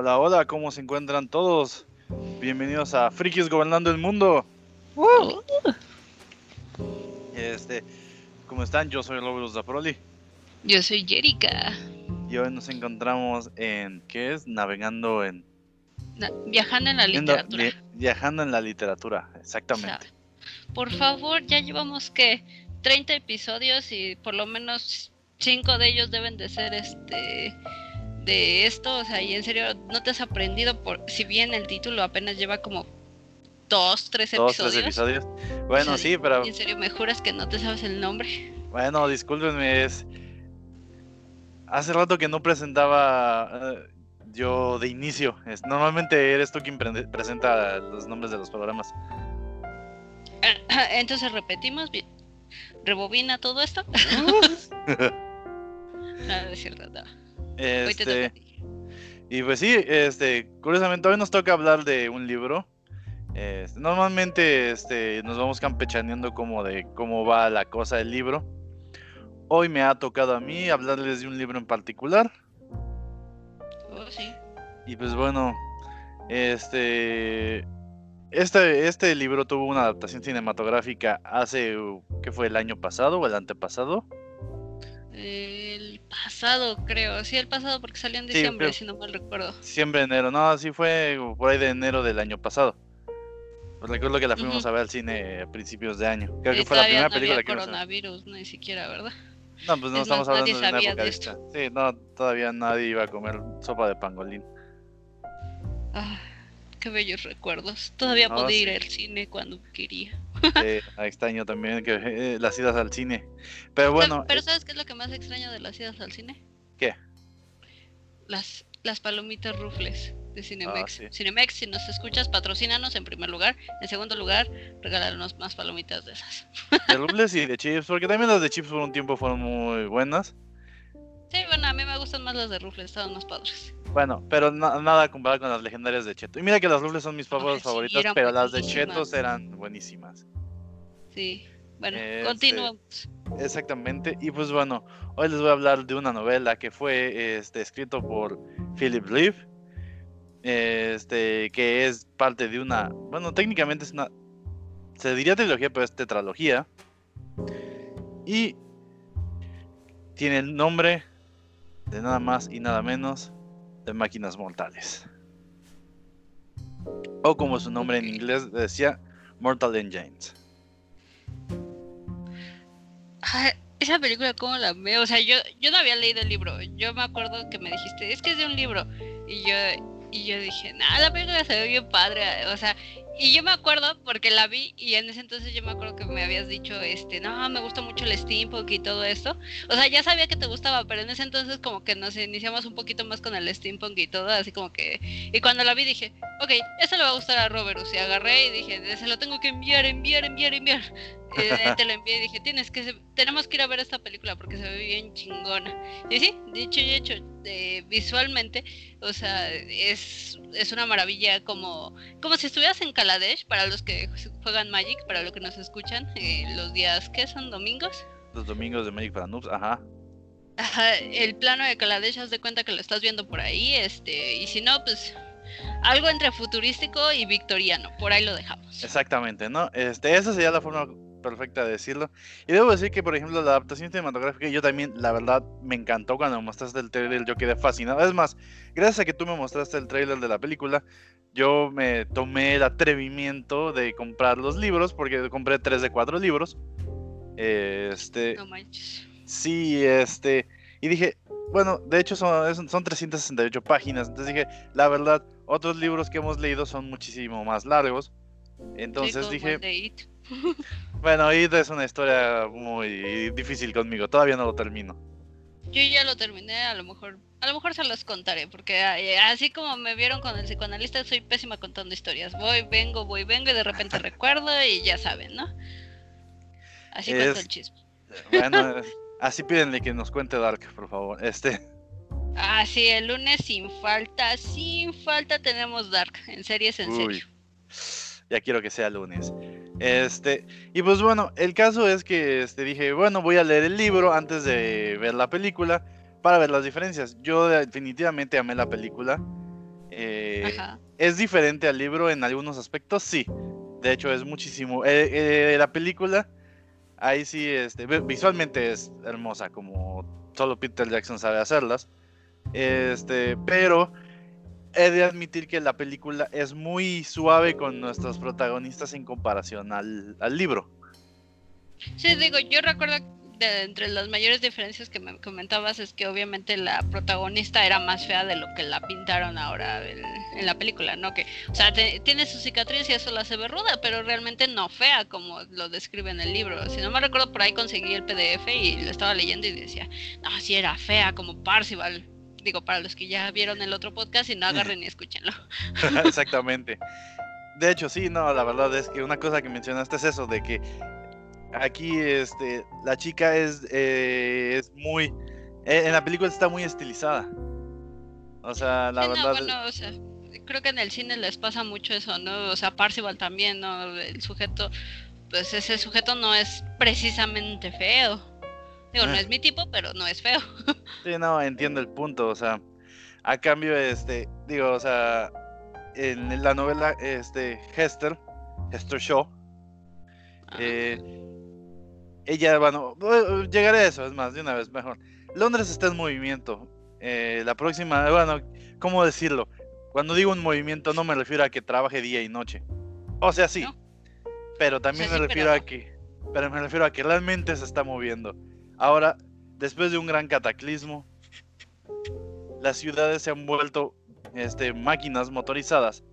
Hola, hola, ¿cómo se encuentran todos? Bienvenidos a Frikis Gobernando el Mundo. Este, ¿cómo están? Yo soy Lobos Zaproli. Yo soy Jerica. Y hoy nos encontramos en, ¿qué es? Navegando en... Na- viajando en la literatura. vi- viajando en la literatura, exactamente. Por favor, ya llevamos que 30 episodios y por lo menos 5 de ellos deben de ser este de esto, o sea, y en serio no te has aprendido por si bien el título apenas lleva como 2, 3 Dos, episodios. tres episodios. Bueno, O sea, sí, pero En serio, me juras que no te sabes el nombre. bueno, discúlpenme, es... Hace rato que no presentaba eh, yo de inicio. Es, normalmente eres tú quien pre- presenta los nombres de los programas. Entonces repetimos, rebobina todo esto. No es cierto, no. Este, y pues sí, este, curiosamente hoy nos toca hablar de un libro. Este, normalmente este, nos vamos campechaneando como de cómo va la cosa del libro. Hoy me ha tocado a mí hablarles de un libro en particular. Oh, sí. Y pues bueno, este, este, este libro tuvo una adaptación cinematográfica hace, ¿qué fue? ¿El año pasado o el antepasado? El pasado, creo. Sí, el pasado porque salió en diciembre, si no mal recuerdo. Siempre enero, no, sí fue por ahí de enero del año pasado. Pues recuerdo que la fuimos a ver al cine a principios de año. Creo Y que fue la primera no película había que coronavirus, ni siquiera, ¿verdad? No, pues no Es estamos hablando de una época de. Sí, no, todavía nadie iba a comer sopa de pangolín. Ah, qué bellos recuerdos. Todavía No, podía ir al cine cuando quería. Sí, extraño también que eh, las idas al cine. Pero bueno, Pero eh, ¿sabes qué es lo que más extraño de las idas al cine? ¿Qué? Las, las palomitas rufles de Cinemex. Ah, sí. Cinemex, si nos escuchas, patrocínanos en primer lugar. En segundo lugar, regálanos más palomitas de esas. de rubles y de chips, porque también las de chips por un tiempo fueron muy buenas. Sí, bueno, a mí me gustan más las de rufles, estaban más padres. Bueno, pero na- nada comparado con las legendarias de Cheto. Y mira que las rufles son mis papas favoritas, pero las de. Chetos eran buenísimas. Sí. Bueno, Este, continuamos. Exactamente. Y pues bueno, hoy les voy a hablar de una novela que fue este, escrito por Philip Leaf. Este, que es parte de una. Bueno, técnicamente es una. Se diría trilogía, pero es tetralogía. Y tiene el nombre de nada más y nada menos de Máquinas Mortales. O como su nombre en inglés decía, Mortal Engines. Ah, esa película, ¿cómo la veo? O sea, yo, yo no había leído el libro. Yo me acuerdo que me dijiste, es que es de un libro. Y yo, y yo dije, nah, la película se ve bien padre. O sea, y yo me acuerdo porque la vi y en ese entonces yo me acuerdo que me habías dicho, este, no, me gusta mucho el steampunk y todo esto. O sea, ya sabía que te gustaba, pero en ese entonces como que nos iniciamos un poquito más con el steampunk y todo, así como que... Y cuando la vi dije, ok, eso le va a gustar a Roberus. Y agarré y dije, se lo tengo que enviar, enviar, enviar, enviar. Eh, te lo envié y dije, tienes que, tenemos que ir a ver esta película porque se ve bien chingona. Y sí, dicho y hecho, eh, visualmente, o sea, es, es una maravilla como, como si estuvieras en Kaladesh, para los que juegan Magic, para los que nos escuchan, eh, los días, ¿qué son? ¿Domingos? Los domingos de Magic para Noobs, ajá. Ajá, el plano de Kaladesh, haz de cuenta que lo estás viendo por ahí, este, y si no, pues algo entre futurístico y victoriano, por ahí lo dejamos. Exactamente, ¿no? Este, esa sería la forma perfecta de decirlo. Y debo decir que, por ejemplo, la adaptación cinematográfica, yo también, la verdad, me encantó cuando me mostraste el trailer, yo quedé fascinado. Es más, gracias a que tú me mostraste el trailer de la película, yo me tomé el atrevimiento de comprar los libros, porque compré tres de cuatro libros. Este, No manches. Sí, este. Y dije, bueno, de hecho son, son 368 páginas. Entonces dije, la verdad, otros libros que hemos leído son muchísimo más largos. Entonces Sí, dije. bueno, It es una historia muy difícil conmigo. Todavía no lo termino. Yo ya lo terminé, a lo mejor, a lo mejor se los contaré, porque así como me vieron con el psicoanalista, soy pésima contando historias. Voy, vengo, voy, vengo y de repente recuerdo y ya saben, ¿no? Así cuento Es- el chisme. Bueno, así pídenle que nos cuente Dark, por favor. Este, Ah, sí, el lunes sin falta, sin falta tenemos Dark, en series en uy, serio. ya quiero que sea lunes. Este, y pues bueno, el caso es que este, dije, bueno, voy a leer el libro antes de ver la película para ver las diferencias. Yo definitivamente amé la película. Eh, ¿Es diferente al libro en algunos aspectos? Sí. De hecho, es muchísimo. Eh, la película, ahí sí, este, visualmente es hermosa, como solo Peter Jackson sabe hacerlas. Este, pero he de admitir que la película es muy suave con nuestros protagonistas en comparación al, al libro. Sí, digo, yo recuerdo de entre las mayores diferencias que me comentabas es que obviamente la protagonista era más fea de lo que la pintaron ahora en, la película, ¿no? Que, o sea, tiene su cicatriz y eso la hace ve ruda, pero realmente no fea como lo describe en el libro. Si no me recuerdo, por ahí conseguí el PDF y lo estaba leyendo y decía, no, sí era fea como Parcival. Digo, para los que ya vieron el otro podcast y no agarren y escúchenlo. Exactamente. De hecho, sí, no, la verdad es que una cosa que mencionaste es eso, de que aquí este, la chica es, eh, es muy... Eh, en la película está muy estilizada. O sea, la verdad... bueno, o sea, creo que en el cine les pasa mucho eso, ¿no? O sea, Parcival también, ¿no? El sujeto, pues ese sujeto no es precisamente feo. Digo, no es mi tipo, pero no es feo. sí, no, entiendo el punto, o sea, a cambio, este, digo, o sea, en la novela, este, Hester, Hester Shaw, eh, ella, bueno, llegaré a eso, es más, de una vez mejor. Londres está en movimiento. Eh, la próxima, bueno, ¿cómo decirlo? Cuando digo un movimiento no me refiero a que trabaje día y noche. O sea, sí. Pero también me refiero a que, pero me refiero a que realmente se está moviendo. Ahora, después de un gran cataclismo, las ciudades se han vuelto este, máquinas motorizadas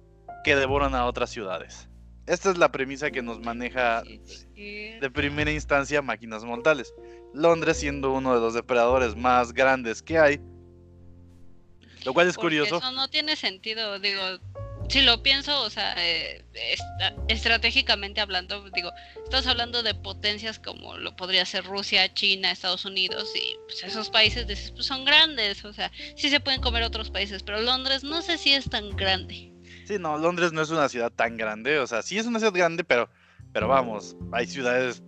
que devoran a otras ciudades. Esta es la premisa que nos maneja de primera instancia máquinas mortales. Londres siendo uno de los depredadores más grandes que hay. Lo cual es curioso. Eso no tiene sentido, digo, si lo pienso, o sea, eh, estratégicamente hablando, digo, estamos hablando de potencias como lo podría ser Rusia, China, Estados Unidos, y pues esos países pues, son grandes, o sea, sí se pueden comer otros países, pero Londres no sé si es tan grande. Sí, no, Londres no es una ciudad tan grande, o sea, sí es una ciudad grande, pero, pero vamos, hay ciudades,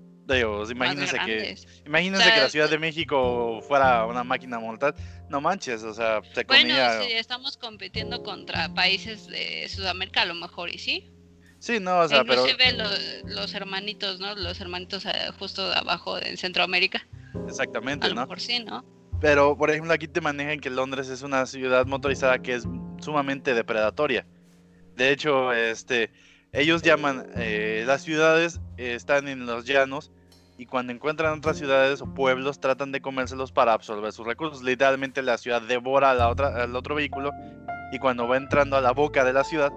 imagínense que, imagínense que la Ciudad de México fuera una máquina mortal, no manches, o sea, se comía... Bueno, sí, estamos compitiendo contra países de Sudamérica a lo mejor, ¿y sí? Sí, no, o sea, Inclusive pero... Los, los hermanitos, ¿no? Los hermanitos eh, justo abajo en Centroamérica. Exactamente, a ¿no? Mejor sí, ¿no? Pero, por ejemplo, aquí te manejan que Londres es una ciudad motorizada que es sumamente depredatoria. De hecho, este, ellos llaman, eh, las ciudades están en los llanos y cuando encuentran otras ciudades o pueblos tratan de comérselos para absorber sus recursos. Literalmente la ciudad devora a la otra, al otro vehículo y cuando va entrando a la boca de la ciudad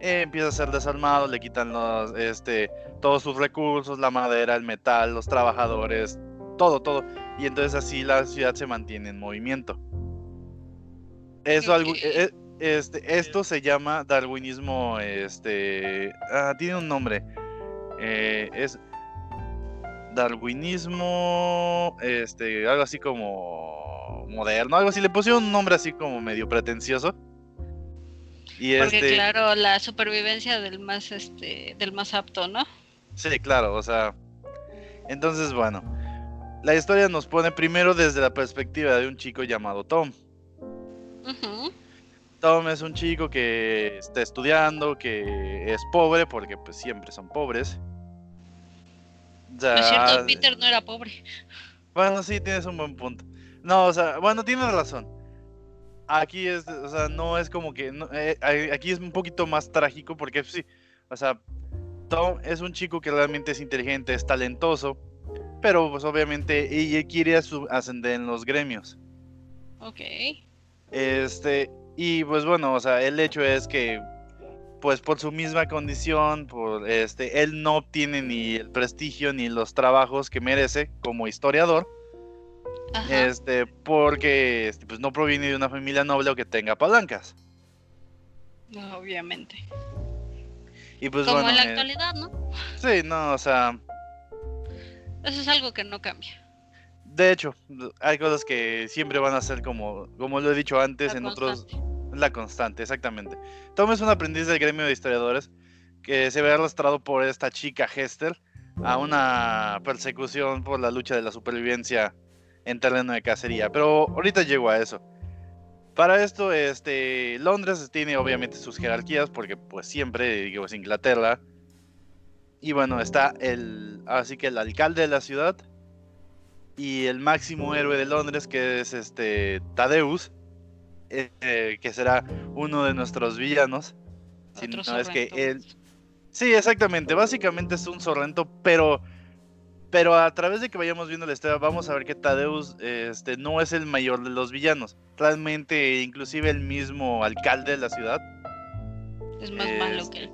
eh, empieza a ser desarmado, le quitan los, este, todos sus recursos, la madera, el metal, los trabajadores, todo, todo. Y entonces así la ciudad se mantiene en movimiento. Eso, algo, eh, este, esto se llama darwinismo, este, ah, tiene un nombre, eh, es darwinismo, este, algo así como moderno, algo así, le pusieron un nombre así como medio pretencioso. Y Porque este, claro, la supervivencia del más, este, del más apto, ¿no? Sí, claro, o sea, entonces, bueno, la historia nos pone primero desde la perspectiva de un chico llamado Tom. Tom es un chico que está estudiando, que es pobre, porque pues siempre son pobres. Ya... es cierto, Peter no era pobre. Bueno, sí, tienes un buen punto. No, o sea, bueno, tienes razón. Aquí es, o sea, no es como que, eh, aquí es un poquito más trágico porque sí, o sea, Tom es un chico que realmente es inteligente, es talentoso, pero pues obviamente ella quiere ascender en los gremios. Ok. Este, y pues bueno, o sea, el hecho es que pues por su misma condición, por este, él no obtiene ni el prestigio ni los trabajos que merece como historiador. Este, porque este, pues no proviene de una familia noble o que tenga palancas. Obviamente. Y pues como en la eh, actualidad, ¿no? Sí, no, o sea. Eso es algo que no cambia. De hecho, hay cosas que siempre van a ser como, como lo he dicho antes en otros... La constante, exactamente. Tom es un aprendiz del gremio de historiadores que se ve arrastrado por esta chica Hester a una persecución por la lucha de la supervivencia en terreno de cacería. Pero ahorita llego a eso. Para esto, este, Londres tiene obviamente sus jerarquías, porque pues siempre, digo, es Inglaterra. Y bueno, está el, así que el alcalde de la ciudad y el máximo héroe de Londres, que es este Tadeus, eh, que será uno de nuestros villanos. Si no es que él... Sí, exactamente. Básicamente es un sorrento, pero pero a través de que vayamos viendo la historia, vamos a ver que Tadeus este, no es el mayor de los villanos. Realmente, inclusive el mismo alcalde de la ciudad. Es más malo que él.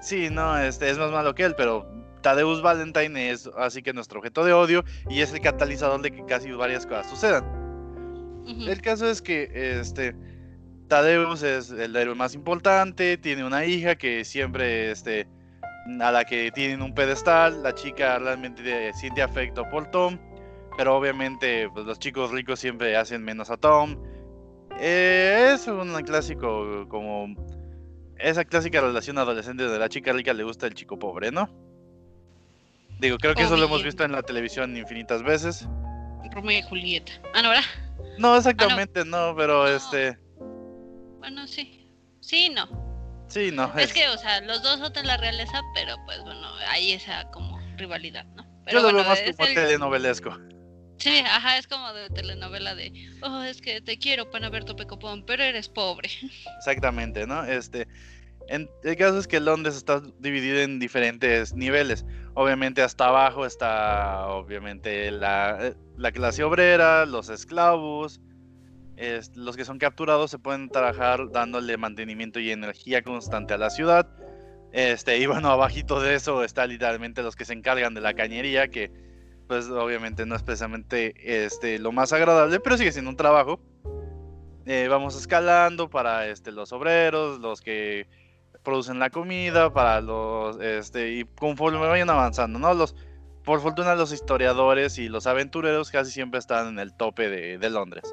Sí, no, este, es más malo que él, pero Tadeus Valentine es así que nuestro objeto de odio y es el catalizador de que casi varias cosas sucedan. El caso es que este Tadeus es el héroe más importante, tiene una hija que siempre este, a la que tienen un pedestal, la chica realmente siente afecto por Tom, pero obviamente pues, los chicos ricos siempre hacen menos a Tom. Eh, es un clásico como esa clásica relación adolescente de la chica rica le gusta el chico pobre, ¿no? Digo, creo que eso lo hemos visto en la televisión infinitas veces. Romeo y Julieta. Ah, no, ¿verdad? No, exactamente no, pero este... Bueno, sí. Sí, no. Sí, no. Es, que, o sea, los dos son de la realeza, pero pues bueno, hay esa como rivalidad, ¿no? Pero, Yo lo veo más como telenovelesco. Sí, ajá, es como de telenovela de, oh, es que te quiero, para ver tu pecopón, pero eres pobre. Exactamente, ¿no? Este, el caso es que Londres está dividido en diferentes niveles. Obviamente hasta abajo está, obviamente, la, la clase obrera, los esclavos, los que son capturados se pueden trabajar dándole mantenimiento y energía constante a la ciudad. Este, y bueno, abajito de eso está literalmente los que se encargan de la cañería, que pues obviamente no es precisamente este, lo más agradable, pero sigue siendo un trabajo. Eh, vamos escalando para este, los obreros, los que producen la comida, para los, este, y conforme vayan avanzando, ¿no? Los, por fortuna los historiadores y los aventureros casi siempre están en el tope de Londres.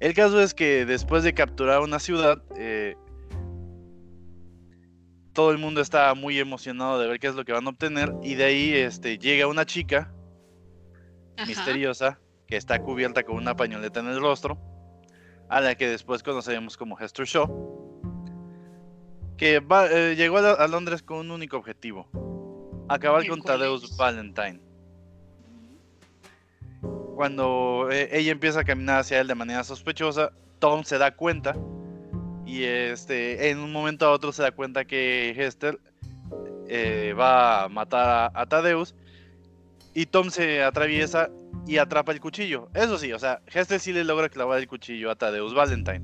El caso es que después de capturar una ciudad, eh, todo el mundo está muy emocionado de ver qué es lo que van a obtener. Y de ahí este, llega una chica misteriosa que está cubierta con una pañoleta en el rostro, a la que después conoceremos como Hester Shaw, que eh, llegó a, Londres con un único objetivo, acabar con Tadeus Valentine. Cuando eh, ella empieza a caminar hacia él de manera sospechosa, Tom se da cuenta y este, en un momento a otro se da cuenta que Hester eh, va a matar a, Tadeus y Tom se atraviesa y atrapa el cuchillo. Eso sí, o sea, Hester sí le logra clavar el cuchillo a Tadeus Valentine,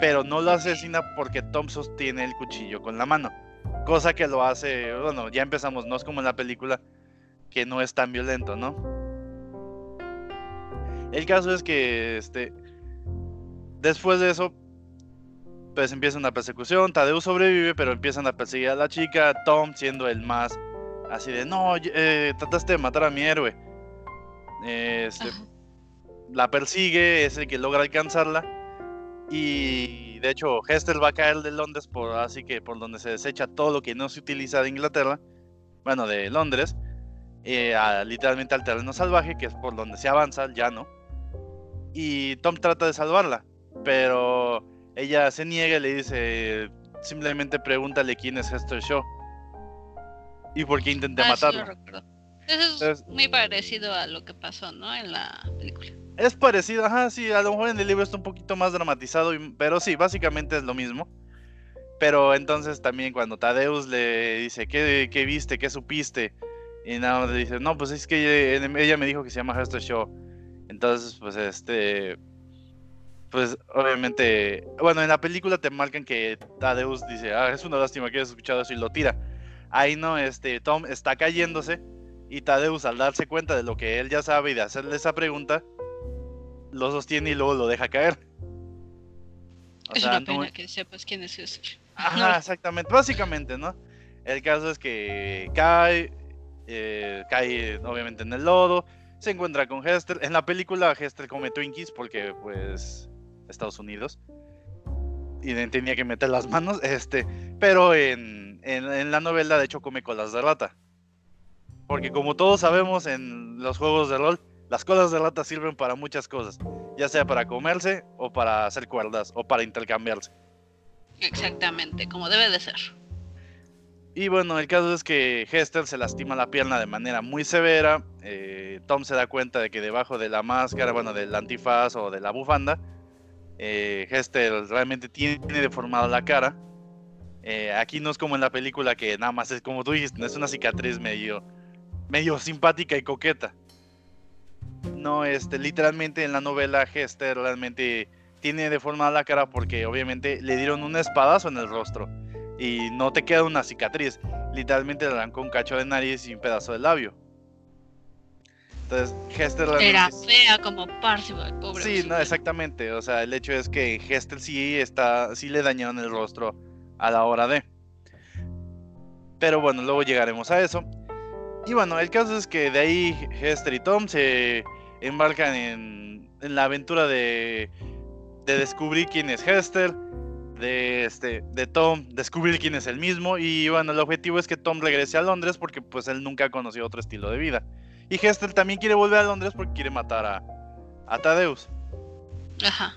pero no lo asesina porque Tom sostiene el cuchillo con la mano, cosa que lo hace, bueno, ya empezamos, no es como en la película que no es tan violento, ¿no? El caso es que este después de eso pues empieza una persecución, Tadeu sobrevive, pero empiezan a perseguir a la chica, Tom siendo el más así de, no, eh, trataste de matar a mi héroe. Este, la persigue, es el que logra alcanzarla. Y de hecho, Hester va a caer de Londres, por, así que por donde se desecha todo lo que no se utiliza de Inglaterra, bueno, de Londres, eh, literalmente al terreno salvaje, que es por donde se avanza el llano y Tom trata de salvarla, pero ella se niega y le dice, simplemente pregúntale quién es Hester Shaw y por qué intenté ah, matarla. Eso es, muy parecido a lo que pasó, ¿no? En la película. Es parecido, ajá, sí, a lo mejor en el libro está un poquito más dramatizado, pero sí, básicamente es lo mismo. Pero entonces también cuando Tadeus le dice, ¿qué, qué viste? ¿Qué supiste? Y nada le dice, no, pues es que ella, me dijo que se llama Hester Shaw. Entonces, pues este. Pues obviamente. Bueno, en la película te marcan que Tadeus dice: Ah, es una lástima que hayas escuchado eso y lo tira. Ahí no, este. Tom está cayéndose. Y Tadeus, al darse cuenta de lo que él ya sabe y de hacerle esa pregunta, lo sostiene y luego lo deja caer. es una pena que sepas quién es ese. Ajá, exactamente. Básicamente, ¿no? El caso es que cae, eh, cae obviamente en el lodo, se encuentra con Hester. En la película Hester come Twinkies porque pues Estados Unidos. Y tenía que meter las manos. Este, pero en, en, la novela de hecho come colas de rata. Porque como todos sabemos en los juegos de rol, las colas de rata sirven para muchas cosas, ya sea para comerse o para hacer cuerdas o para intercambiarse. Exactamente, como debe de ser. Y bueno, el caso es que Hester se lastima la pierna de manera muy severa. Eh, Tom se da cuenta de que debajo de la máscara, bueno, del antifaz o de la bufanda, eh, Hester realmente tiene deformada la cara. Eh, aquí no es como en la película que nada más es como tú dijiste, es una cicatriz medio, medio simpática y coqueta. No, este, literalmente en la novela Hester realmente tiene deformada la cara porque obviamente le dieron un espadazo en el rostro y no te queda una cicatriz. Literalmente le arrancó un cacho de nariz y un pedazo de labio. Entonces, Hester Era fea como Parcival, pobre. Sí, no, exactamente. O sea, el hecho es que Hester sí está, sí le dañaron el rostro a la hora de. Pero bueno, luego llegaremos a eso. Y bueno, el caso es que de ahí Hester y Tom se embarcan en, en la aventura de, de descubrir quién es Hester, de, este, de Tom descubrir quién es el mismo. Y bueno, el objetivo es que Tom regrese a Londres porque pues él nunca ha conocido otro estilo de vida. Y Hester también quiere volver a Londres porque quiere matar a, a Tadeus. Ajá.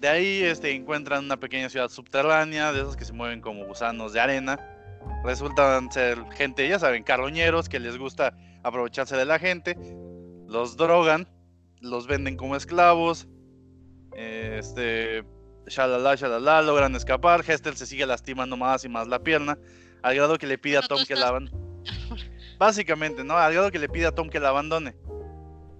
De ahí este, encuentran una pequeña ciudad subterránea, de esos que se mueven como gusanos de arena. Resultan ser gente, ya saben, carroñeros que les gusta aprovecharse de la gente. Los drogan, los venden como esclavos. Este, shalala, shalala, logran escapar. Hester se sigue lastimando más y más la pierna, al grado que le pide a Tom que la abandone. Básicamente, ¿no? Al grado que le pide a Tom que la abandone.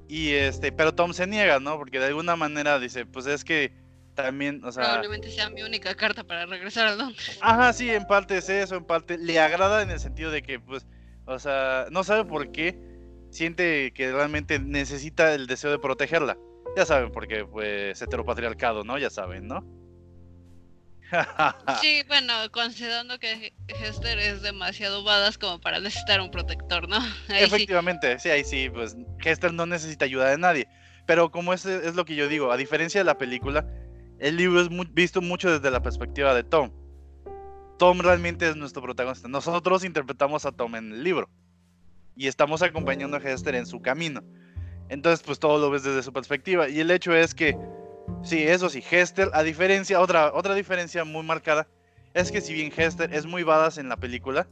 Y este, pero Tom se niega, ¿no? Porque de alguna manera dice, pues es que también, o sea... Probablemente sea mi única carta para regresar a Londres. Ajá, sí, en parte es eso, en parte le agrada en el sentido de que, pues, o sea, no sabe por qué siente que realmente necesita el deseo de protegerla. Ya saben, porque pues heteropatriarcado, ¿no? Ya saben, ¿no? sí, bueno, considerando que Hester es demasiado badass como para necesitar un protector, ¿no? Efectivamente, sí. ahí sí, pues Hester no necesita ayuda de nadie. Pero como es, es lo que yo digo, a diferencia de la película, el libro es visto mucho desde la perspectiva de Tom. Tom realmente es nuestro protagonista. Nosotros interpretamos a Tom en el libro. Y estamos acompañando a Hester en su camino. Entonces, pues todo lo ves desde su perspectiva. Y el hecho es que, sí, eso sí, Hester, a diferencia, otra, otra diferencia muy marcada, es que si bien Hester es muy badass en la película,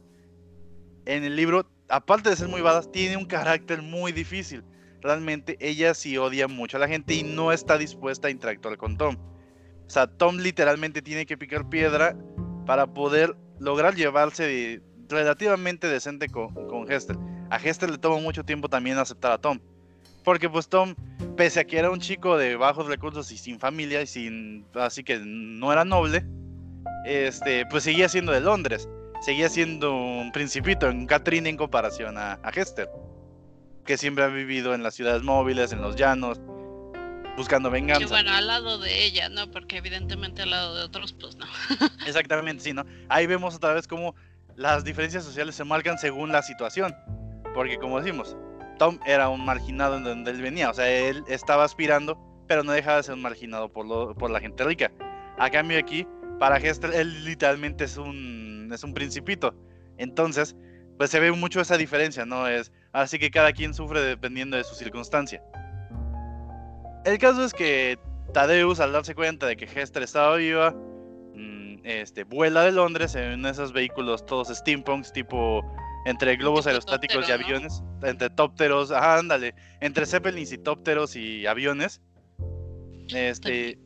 en el libro, aparte de ser muy badass, tiene un carácter muy difícil. Realmente ella sí odia mucho a la gente y no está dispuesta a interactuar con Tom. O sea, Tom literalmente tiene que picar piedra para poder lograr llevarse relativamente decente con, con Hester. A Hester le toma mucho tiempo también aceptar a Tom. Porque pues Tom, pese a que era un chico de bajos recursos y sin familia y sin, así que no era noble, este, pues seguía siendo de Londres, seguía siendo un principito, en Catherine en comparación a, a Hester, que siempre ha vivido en las ciudades móviles, en los llanos, buscando venganza. Y bueno, al lado de ella, ¿no? Porque evidentemente al lado de otros, pues no. Exactamente, sí, ¿no? Ahí vemos otra vez cómo las diferencias sociales se marcan según la situación. Porque como decimos, Tom era un marginado en donde él venía, o sea, él estaba aspirando, pero no dejaba de ser un marginado por, lo, por la gente rica. A cambio aquí, para Hester, él literalmente es un, es un principito. Entonces, pues se ve mucho esa diferencia, ¿no? Es, así que cada quien sufre dependiendo de su circunstancia. El caso es que Tadeus, al darse cuenta de que Hester estaba viva, mm, este, vuela de Londres en esos vehículos todos steampunks tipo entre globos aerostáticos y aviones, entre tópteros, ajá, ándale, entre zeppelins y tópteros y aviones. Este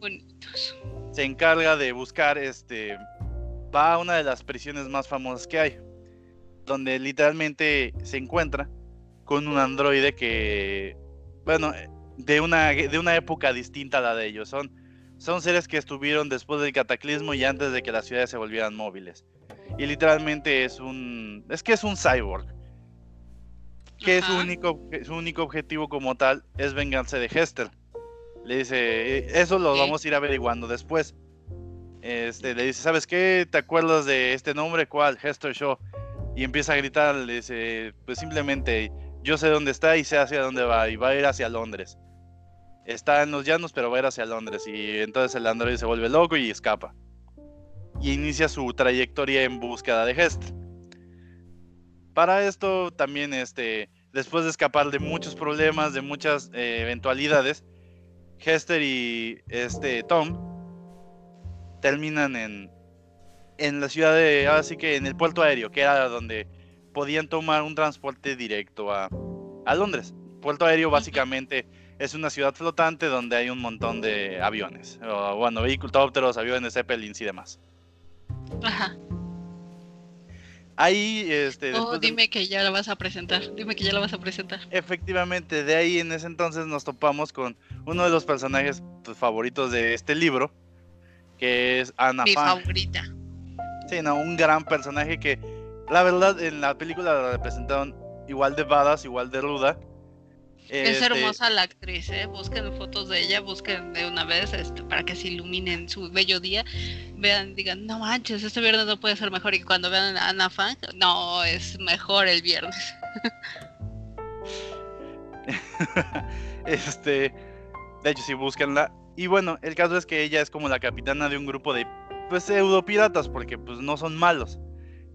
se encarga de buscar este va a una de las prisiones más famosas que hay, donde literalmente se encuentra con un androide que bueno, de una de una época distinta a la de ellos, son son seres que estuvieron después del cataclismo y antes de que las ciudades se volvieran móviles. Y literalmente es un es que es un cyborg. Que su único su único objetivo como tal es vengarse de Hester. Le dice eh, eso lo vamos a ir averiguando después este le dice sabes qué te acuerdas de este nombre cuál Hester Shaw y empieza a gritar le dice pues simplemente yo sé dónde está y sé hacia dónde va y va a ir hacia Londres está en los llanos pero va a ir hacia Londres y entonces el androide se vuelve loco y escapa y inicia su trayectoria en búsqueda de Hester. Para esto también este, después de escapar de muchos problemas, de muchas eh, eventualidades, Hester y este Tom terminan en, en la ciudad de, así que en el puerto aéreo, que era donde podían tomar un transporte directo a, a Londres. Puerto aéreo básicamente es una ciudad flotante donde hay un montón de aviones, o, bueno, vehículos, aviones, zeppelins y demás. Ajá. Ahí, este. Oh, dime que ya la vas a presentar. Dime que ya la vas a presentar. Efectivamente, de ahí en ese entonces nos topamos con uno de los personajes pues, favoritos de este libro, que es Ana Mi favorita. Sí, no, un gran personaje que, la verdad, en la película la representaron igual de badass, igual de ruda. Es este, hermosa la actriz, ¿eh? busquen fotos de ella, busquen de una vez este, para que se iluminen su bello día. Vean, digan, no manches, este viernes no puede ser mejor. Y cuando vean a Ana Fang, no, es mejor el viernes. este, de hecho, sí, búsquenla. Y bueno, el caso es que ella es como la capitana de un grupo de pues pseudo piratas, porque pues no son malos.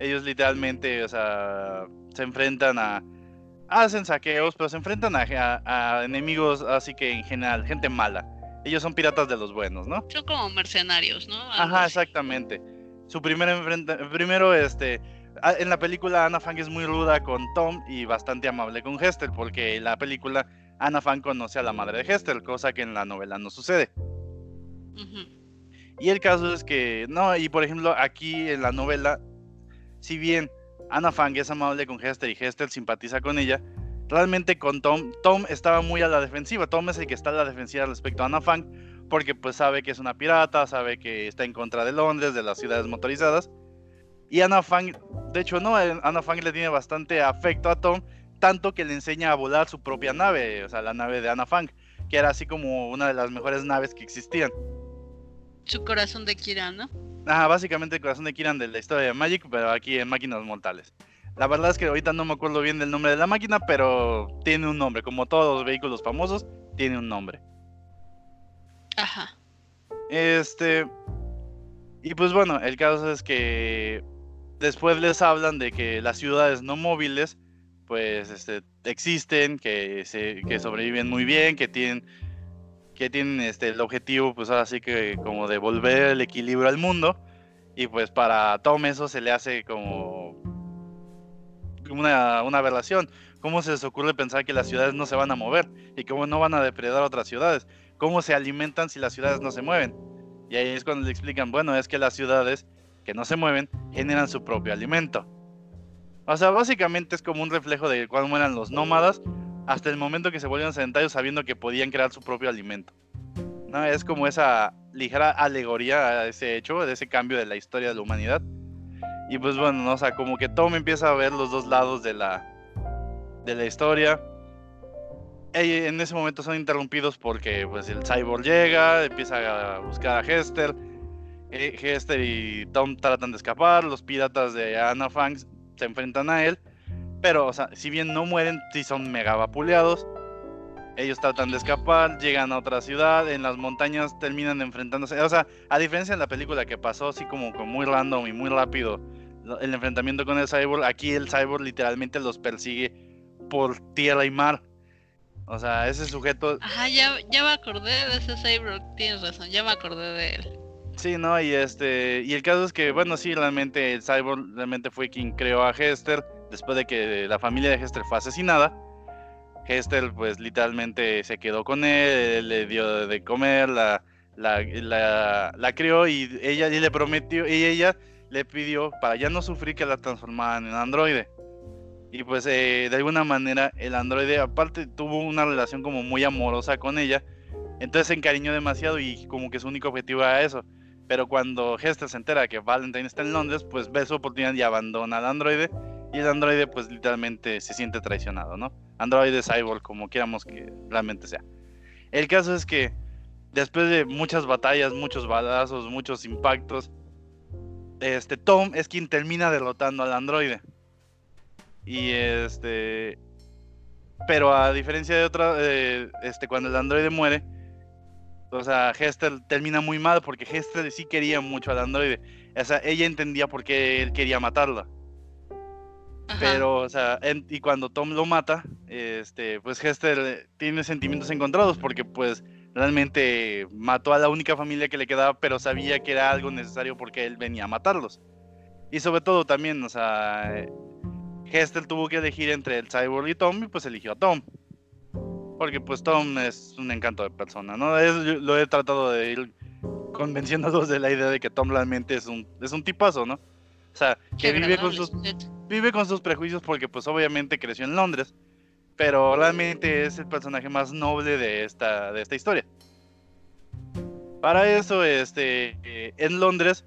Ellos literalmente, o sea, se enfrentan a hacen saqueos, pero se enfrentan a, enemigos, así que en general, gente mala. Ellos son piratas de los buenos, ¿no? Son como mercenarios, ¿no? Ajá, exactamente. Su primer enfrentamiento, primero, este, en la película Anna Fang es muy ruda con Tom y bastante amable con Hester, porque en la película Anna Fang conoce a la madre de Hester, cosa que en la novela no sucede. Y el caso es que, no, y por ejemplo, aquí en la novela, si bien Anna Fang es amable con Hester y Hester simpatiza con ella. Realmente con Tom, Tom estaba muy a la defensiva. Tom es el que está a la defensiva respecto a Anna Fang porque pues sabe que es una pirata, sabe que está en contra de Londres, de las ciudades motorizadas. Y Anna Fang, de hecho no, eh, Anna Fang le tiene bastante afecto a Tom, tanto que le enseña a volar su propia nave, o sea, la nave de Anna Fang, que era así como una de las mejores naves que existían. Su corazón de Kira, ¿no? Ajá, básicamente el corazón de Kiran de la historia de Magic, pero aquí en máquinas mortales. La verdad es que ahorita no me acuerdo bien del nombre de la máquina, pero tiene un nombre. Como todos los vehículos famosos, tiene un nombre. Ajá. Este. Y pues bueno, el caso es que después les hablan de que las ciudades no móviles, pues este, existen, que, se, que sobreviven muy bien, que tienen que tienen este, el objetivo, pues ahora sí que como devolver el equilibrio al mundo. Y pues para Tom eso se le hace como una, una aberración. ¿Cómo se les ocurre pensar que las ciudades no se van a mover? Y cómo no van a depredar otras ciudades. ¿Cómo se alimentan si las ciudades no se mueven? Y ahí es cuando le explican, bueno, es que las ciudades que no se mueven generan su propio alimento. O sea, básicamente es como un reflejo de cuando eran los nómadas hasta el momento que se volvieron sedentarios sabiendo que podían crear su propio alimento. ¿No? Es como esa ligera alegoría a ese hecho, de ese cambio de la historia de la humanidad. Y pues bueno, ¿no? o sea, como que Tom empieza a ver los dos lados de la, de la historia. Y en ese momento son interrumpidos porque pues el cyborg llega, empieza a buscar a Hester. Eh, Hester y Tom tratan de escapar, los piratas de Anna Fang se enfrentan a él pero, o sea, si bien no mueren, sí son mega vapuleados. Ellos tratan de escapar, llegan a otra ciudad, en las montañas terminan enfrentándose. O sea, a diferencia de la película que pasó así como, muy random y muy rápido el enfrentamiento con el cyborg, aquí el cyborg literalmente los persigue por tierra y mar. O sea, ese sujeto. Ajá, ya, ya me acordé de ese cyborg, tienes razón, ya me acordé de él. Sí, no, y este, y el caso es que, bueno, sí, realmente el cyborg realmente fue quien creó a Hester después de que la familia de Hester fue asesinada, Hester pues literalmente se quedó con él, le dio de comer, la, la, crió y ella le prometió, y ella le pidió para ya no sufrir que la transformaran en androide. Y pues eh, de alguna manera el androide aparte tuvo una relación como muy amorosa con ella, entonces se encariñó demasiado y como que su único objetivo era eso. Pero cuando Hester se entera que Valentine está en Londres, pues ve su oportunidad y abandona al androide y el androide pues literalmente se siente traicionado, ¿no? Androide, cyborg, como quieramos que realmente sea. El caso es que después de muchas batallas, muchos balazos, muchos impactos, este Tom es quien termina derrotando al androide. Y este pero a diferencia de otra eh, este cuando el androide muere, o sea, Hester termina muy mal porque Hester sí quería mucho al androide. Ella entendía por qué él quería matarla. Pero, o sea, y cuando Tom lo mata, este, pues Hester tiene sentimientos encontrados porque pues realmente mató a la única familia que le quedaba, pero sabía que era algo necesario porque él venía a matarlos. Y sobre todo también, o sea, Hester tuvo que elegir entre el Cyborg y Tom y pues eligió a Tom. Porque pues Tom es un encanto de persona, ¿no? lo he tratado de ir convenciéndolos de la idea de que Tom realmente es un, es un tipazo, ¿no? O sea, que vive con, sus, vive con sus prejuicios porque pues obviamente creció en Londres, pero realmente es el personaje más noble de esta, de esta historia. Para eso, este, en Londres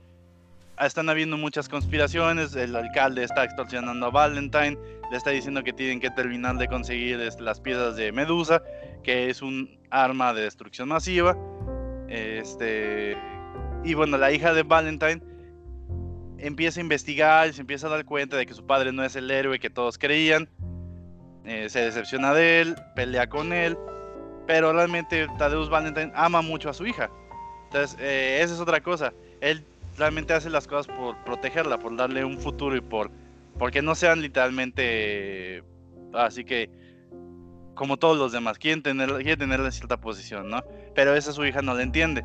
están habiendo muchas conspiraciones, el alcalde está extorsionando a Valentine, le está diciendo que tienen que terminar de conseguir este, las piezas de Medusa, que es un arma de destrucción masiva. Este, y bueno, la hija de Valentine empieza a investigar y se empieza a dar cuenta de que su padre no es el héroe que todos creían. Eh, se decepciona de él, pelea con él, pero realmente Tadeusz Valentine ama mucho a su hija. Entonces, eh, esa es otra cosa. Él realmente hace las cosas por protegerla, por darle un futuro y por porque no sean literalmente así que como todos los demás quieren tener quiere tenerla en cierta posición, ¿no? Pero esa su hija no la entiende.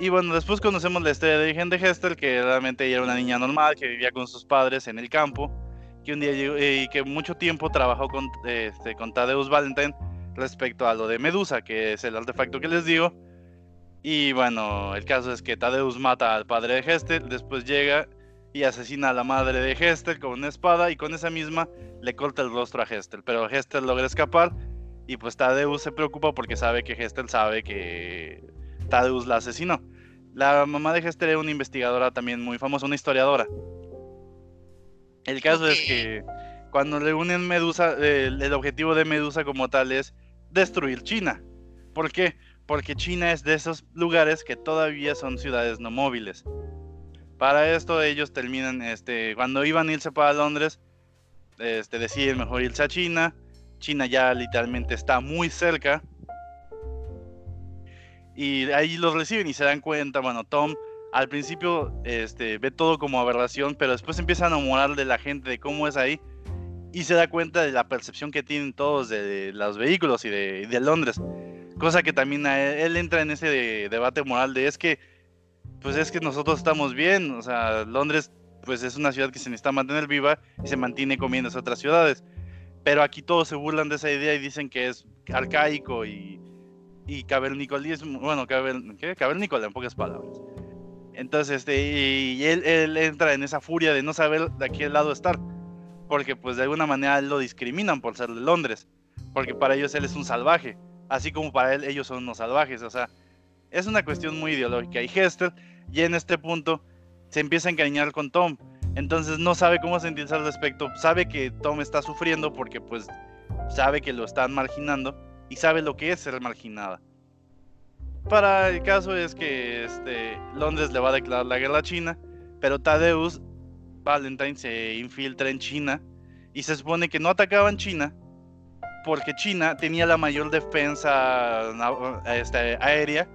Y bueno, después conocemos la historia de origen de Hester, que realmente era una niña normal, que vivía con sus padres en el campo, que un día eh, y que mucho tiempo trabajó con, este, con Tadeusz Valentine respecto a lo de Medusa, que es el artefacto que les digo. Y bueno, el caso es que Tadeusz mata al padre de Hester, después llega y asesina a la madre de Hester con una espada y con esa misma le corta el rostro a Hester. Pero Hester logra escapar y pues Tadeusz se preocupa porque sabe que Hester sabe que Tadeusz la asesinó. La mamá de Hester era una investigadora también muy famosa, una historiadora. El caso es que cuando le unen Medusa, el, objetivo de Medusa como tal es destruir China. ¿Por qué? Porque China es de esos lugares que todavía son ciudades no móviles. Para esto ellos terminan, este, cuando iban a irse para Londres, este, deciden mejor irse a China. China ya literalmente está muy cerca y ahí los reciben y se dan cuenta, bueno, Tom al principio este, ve todo como aberración, pero después empieza a enamorar de la gente, de cómo es ahí, y se da cuenta de la percepción que tienen todos de, los vehículos y de, Londres. Cosa que también él, entra en ese debate moral de es que, pues es que nosotros estamos bien, o sea, Londres pues es una ciudad que se necesita mantener viva y se mantiene comiendo otras ciudades. Pero aquí todos se burlan de esa idea y dicen que es arcaico y, y cavernicolismo, bueno, ¿qué? cavernícola en pocas palabras. Entonces, este, y él, él, entra en esa furia de no saber de qué lado estar, porque pues de alguna manera lo discriminan por ser de Londres, porque para ellos él es un salvaje, así como para él ellos son unos salvajes, o sea, es una cuestión muy ideológica. Y Hester, ya en este punto, se empieza a encariñar con Tom, entonces no sabe cómo sentirse al respecto, sabe que Tom está sufriendo porque pues sabe que lo están marginando, y sabe lo que es ser marginada. Para el caso es que este, Londres le va a declarar la guerra a China, pero Tadeus Valentine se infiltra en China y se supone que no atacaban China porque China tenía la mayor defensa este, aérea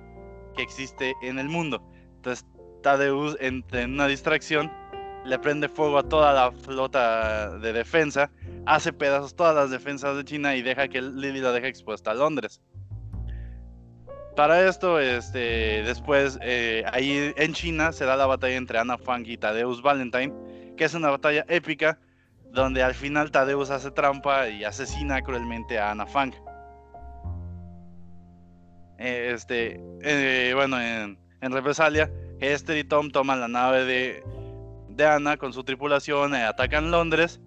que existe en el mundo. Entonces Tadeus, en una distracción, le prende fuego a toda la flota de defensa, hace pedazos todas las defensas de China y deja que Lily la deja expuesta a Londres. Para esto, este, después, eh, ahí en China se da la batalla entre Anna Fang y Tadeus Valentine, que es una batalla épica, donde al final Tadeus hace trampa y asesina cruelmente a Anna Fang. Este, eh, bueno, en, en represalia, Esther y Tom toman la nave de, de Ana con su tripulación y atacan Londres.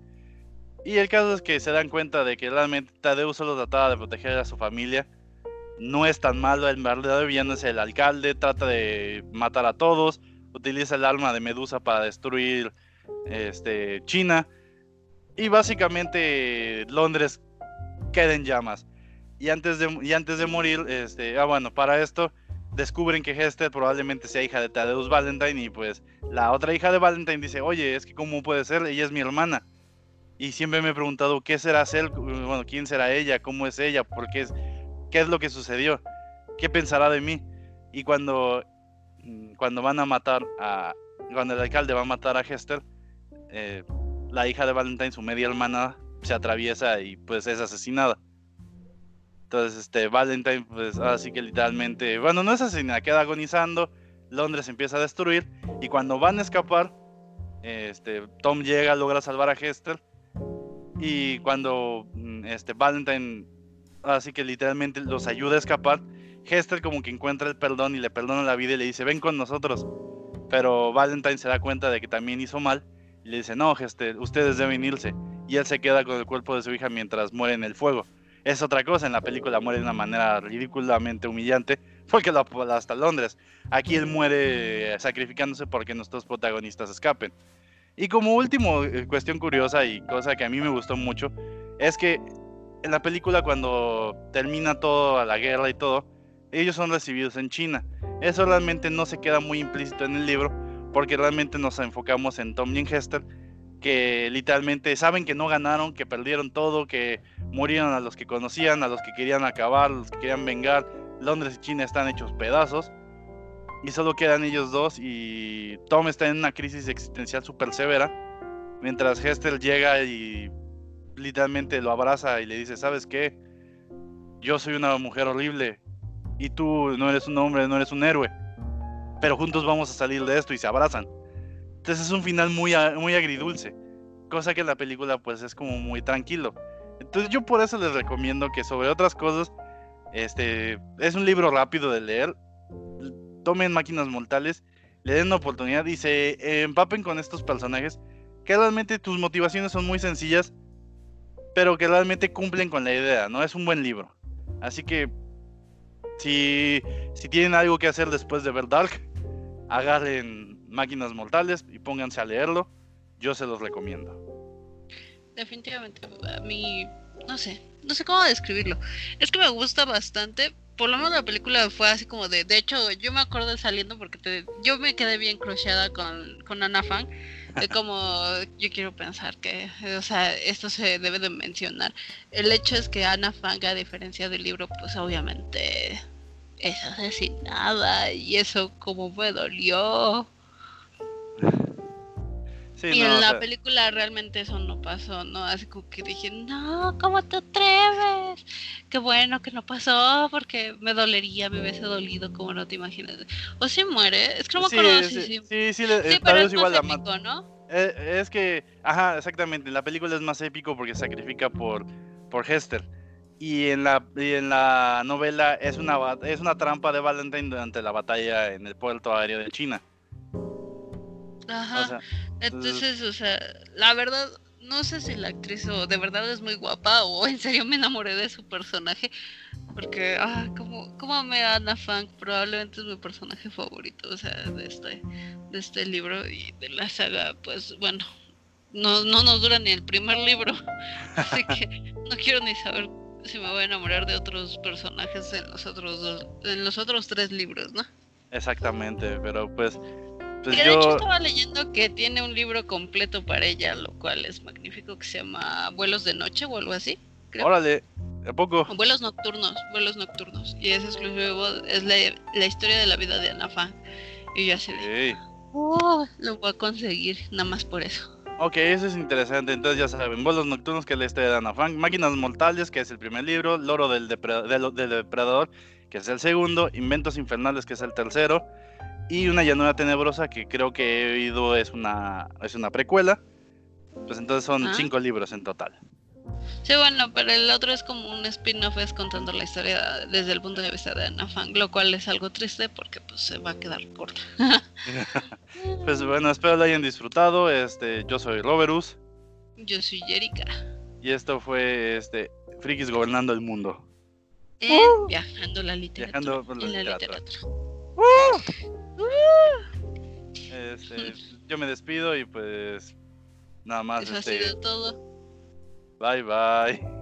Y el caso es que se dan cuenta de que realmente Tadeu solo trataba de proteger a su familia. No es tan malo, el verdadero villano es el alcalde, trata de matar a todos, utiliza el arma de Medusa para destruir este, China. Y básicamente Londres queda en llamas. Y antes de, y antes de morir, este, ah, bueno, para esto descubren que Hester probablemente sea hija de Tadeus Valentine y pues la otra hija de Valentine dice, oye, es que cómo puede ser, ella es mi hermana. Y siempre me he preguntado, ¿qué será ser? Bueno, ¿quién será ella? ¿Cómo es ella? ¿Por qué es, qué es lo que sucedió? ¿Qué pensará de mí? Y cuando, mm, cuando van a matar a, cuando el alcalde va a matar a Hester, eh, la hija de Valentine, su media hermana, se atraviesa y pues es asesinada. Entonces, este, Valentine, pues así que literalmente, bueno, no es asesinada, queda agonizando, Londres empieza a destruir y cuando van a escapar, este, Tom llega, logra salvar a Hester y cuando mm, este, Valentine, así que literalmente los ayuda a escapar, Hester como que encuentra el perdón y le perdona la vida y le dice, ven con nosotros. Pero Valentine se da cuenta de que también hizo mal y le dice, no, Hester, ustedes deben irse. Y él se queda con el cuerpo de su hija mientras muere en el fuego. Es otra cosa, en la película muere de una manera ridículamente humillante, porque lo hasta Londres. Aquí él muere sacrificándose porque nuestros protagonistas escapen. Y como último, eh, cuestión curiosa y cosa que a mí me gustó mucho, es que en la película cuando termina todo la guerra y todo, ellos son recibidos en China. Eso realmente no se queda muy implícito en el libro, porque realmente nos enfocamos en Tom y que literalmente saben que no ganaron, que perdieron todo, que murieron a los que conocían, a los que querían acabar, a los que querían vengar. Londres y China están hechos pedazos. Y solo quedan ellos dos y Tom está en una crisis existencial súper severa. Mientras Hester llega y literalmente lo abraza y le dice, ¿sabes qué? Yo soy una mujer horrible, y tú no eres un hombre, no eres un héroe. Pero juntos vamos a salir de esto y se abrazan. Entonces es un final muy, muy agridulce. Cosa que la película pues es como muy tranquilo. Entonces yo por eso les recomiendo que sobre otras cosas, este, es un libro rápido de leer. Tomen máquinas mortales, le den una oportunidad y se empapen con estos personajes que realmente tus motivaciones son muy sencillas, pero que realmente cumplen con la idea, ¿no? Es un buen libro. Así que si, si tienen algo que hacer después de ver Dark, agarren Máquinas Mortales y pónganse a leerlo. Yo se los recomiendo. Definitivamente, a mí, no sé, no sé cómo describirlo. Es que me gusta bastante. Por lo menos la película fue así como de. De hecho, yo me acuerdo saliendo porque yo me quedé bien crocheada con, con Anna Fang. De como yo quiero pensar que, o sea, esto se debe de mencionar. El hecho es que Ana Fang, a diferencia del libro, pues obviamente es asesinada y eso como me dolió. Y en la película realmente eso no pasó, ¿no? Así como que dije, no, ¿cómo te atreves? Qué bueno que no pasó, porque me dolería, me hubiese dolido, como no te imaginas. O si muere, es que no me acuerdo sí, si sí. Sí, sí, sí, pero es igual épico, ¿no? Eh, es que, ajá, exactamente, en la película es más épico porque sacrifica por, por Hester. Y en la, en la novela es una, es una trampa de Valentine durante la batalla en el puerto aéreo de China. Ajá. Entonces, o sea, la verdad, no sé si la actriz o de verdad es muy guapa o en serio me enamoré de su personaje. Porque, ah, como, como me Ana Fang, probablemente es mi personaje favorito, o sea, de este, de este libro y de la saga, pues bueno, no, no nos dura ni el primer libro. Así que no quiero ni saber si me voy a enamorar de otros personajes en los otros dos, en los otros tres libros, ¿no? Exactamente, pero pues, pues de hecho estaba leyendo que tiene un libro completo para ella, lo cual es magnífico, que se llama Vuelos de Noche o algo así. Órale, ¿a poco? vuelos nocturnos, vuelos nocturnos. Y es exclusivo, es la, historia de la vida de Ana Y yo así oh, lo voy a conseguir, nada más por eso. Ok, eso es interesante. Entonces ya saben, Vuelos Nocturnos, que es la historia de Ana Frank, Máquinas Mortales, que es el primer libro, Loro del, del, Depredador, que es el segundo, Inventos Infernales, que es el tercero, y Una Llanura Tenebrosa, que creo que he oído es una, es una precuela. Pues entonces son ah. cinco libros en total. Sí, bueno, pero el otro es como un spin-off, es contando la historia desde el punto de vista de Ana Fang, lo cual es algo triste porque pues se va a quedar corta. pues bueno, espero lo hayan disfrutado. Este, yo soy Roberus. Yo soy Jerica. Y esto fue este Frikis gobernando el mundo. viajando la literatura. Viajando la, literatura. Este, yo me despido y pues nada más. Eso ha sido este, todo. Bye bye.